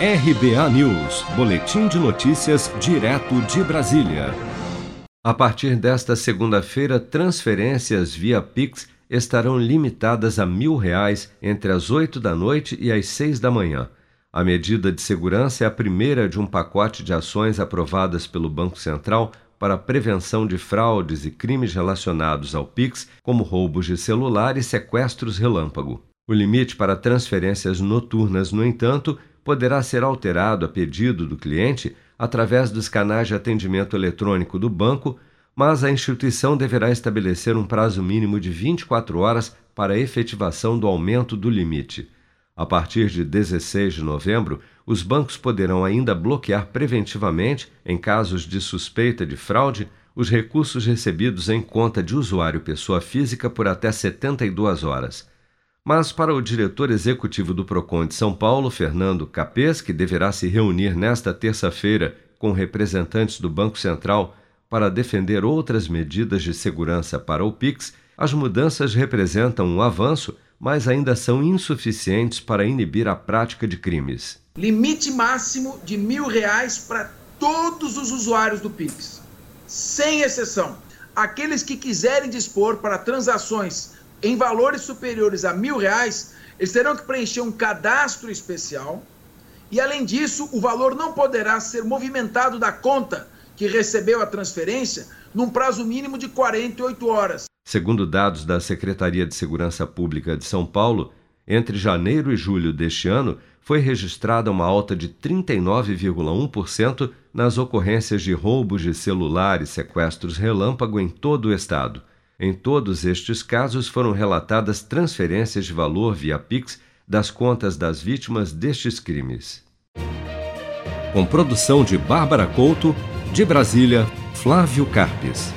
RBA News, Boletim de Notícias, direto de Brasília. A partir desta segunda-feira, transferências via Pix estarão limitadas a mil reais entre as oito da noite e as seis da manhã. A medida de segurança é a primeira de um pacote de ações aprovadas pelo Banco Central para a prevenção de fraudes e crimes relacionados ao Pix, como roubos de celular e sequestros relâmpago. O limite para transferências noturnas, no entanto, poderá ser alterado a pedido do cliente através dos canais de atendimento eletrônico do banco, mas a instituição deverá estabelecer um prazo mínimo de 24 horas para a efetivação do aumento do limite. A partir de 16 de novembro, os bancos poderão ainda bloquear preventivamente, em casos de suspeita de fraude, os recursos recebidos em conta de usuário pessoa física por até 72 horas. Mas para o diretor executivo do Procon de São Paulo, Fernando Capês, que deverá se reunir nesta terça-feira com representantes do Banco Central para defender outras medidas de segurança para o Pix, as mudanças representam um avanço, mas ainda são insuficientes para inibir a prática de crimes. Limite máximo de mil reais para todos os usuários do Pix, sem exceção. Aqueles que quiserem dispor para transações em valores superiores a mil reais, eles terão que preencher um cadastro especial e, além disso, o valor não poderá ser movimentado da conta que recebeu a transferência num prazo mínimo de 48 horas. Segundo dados da Secretaria de Segurança Pública de São Paulo, entre janeiro e julho deste ano, foi registrada uma alta de 39,1% nas ocorrências de roubos de celular e sequestros relâmpago em todo o estado. Em todos estes casos foram relatadas transferências de valor via Pix das contas das vítimas destes crimes. Com produção de Bárbara Couto, de Brasília, Flávio Carpes.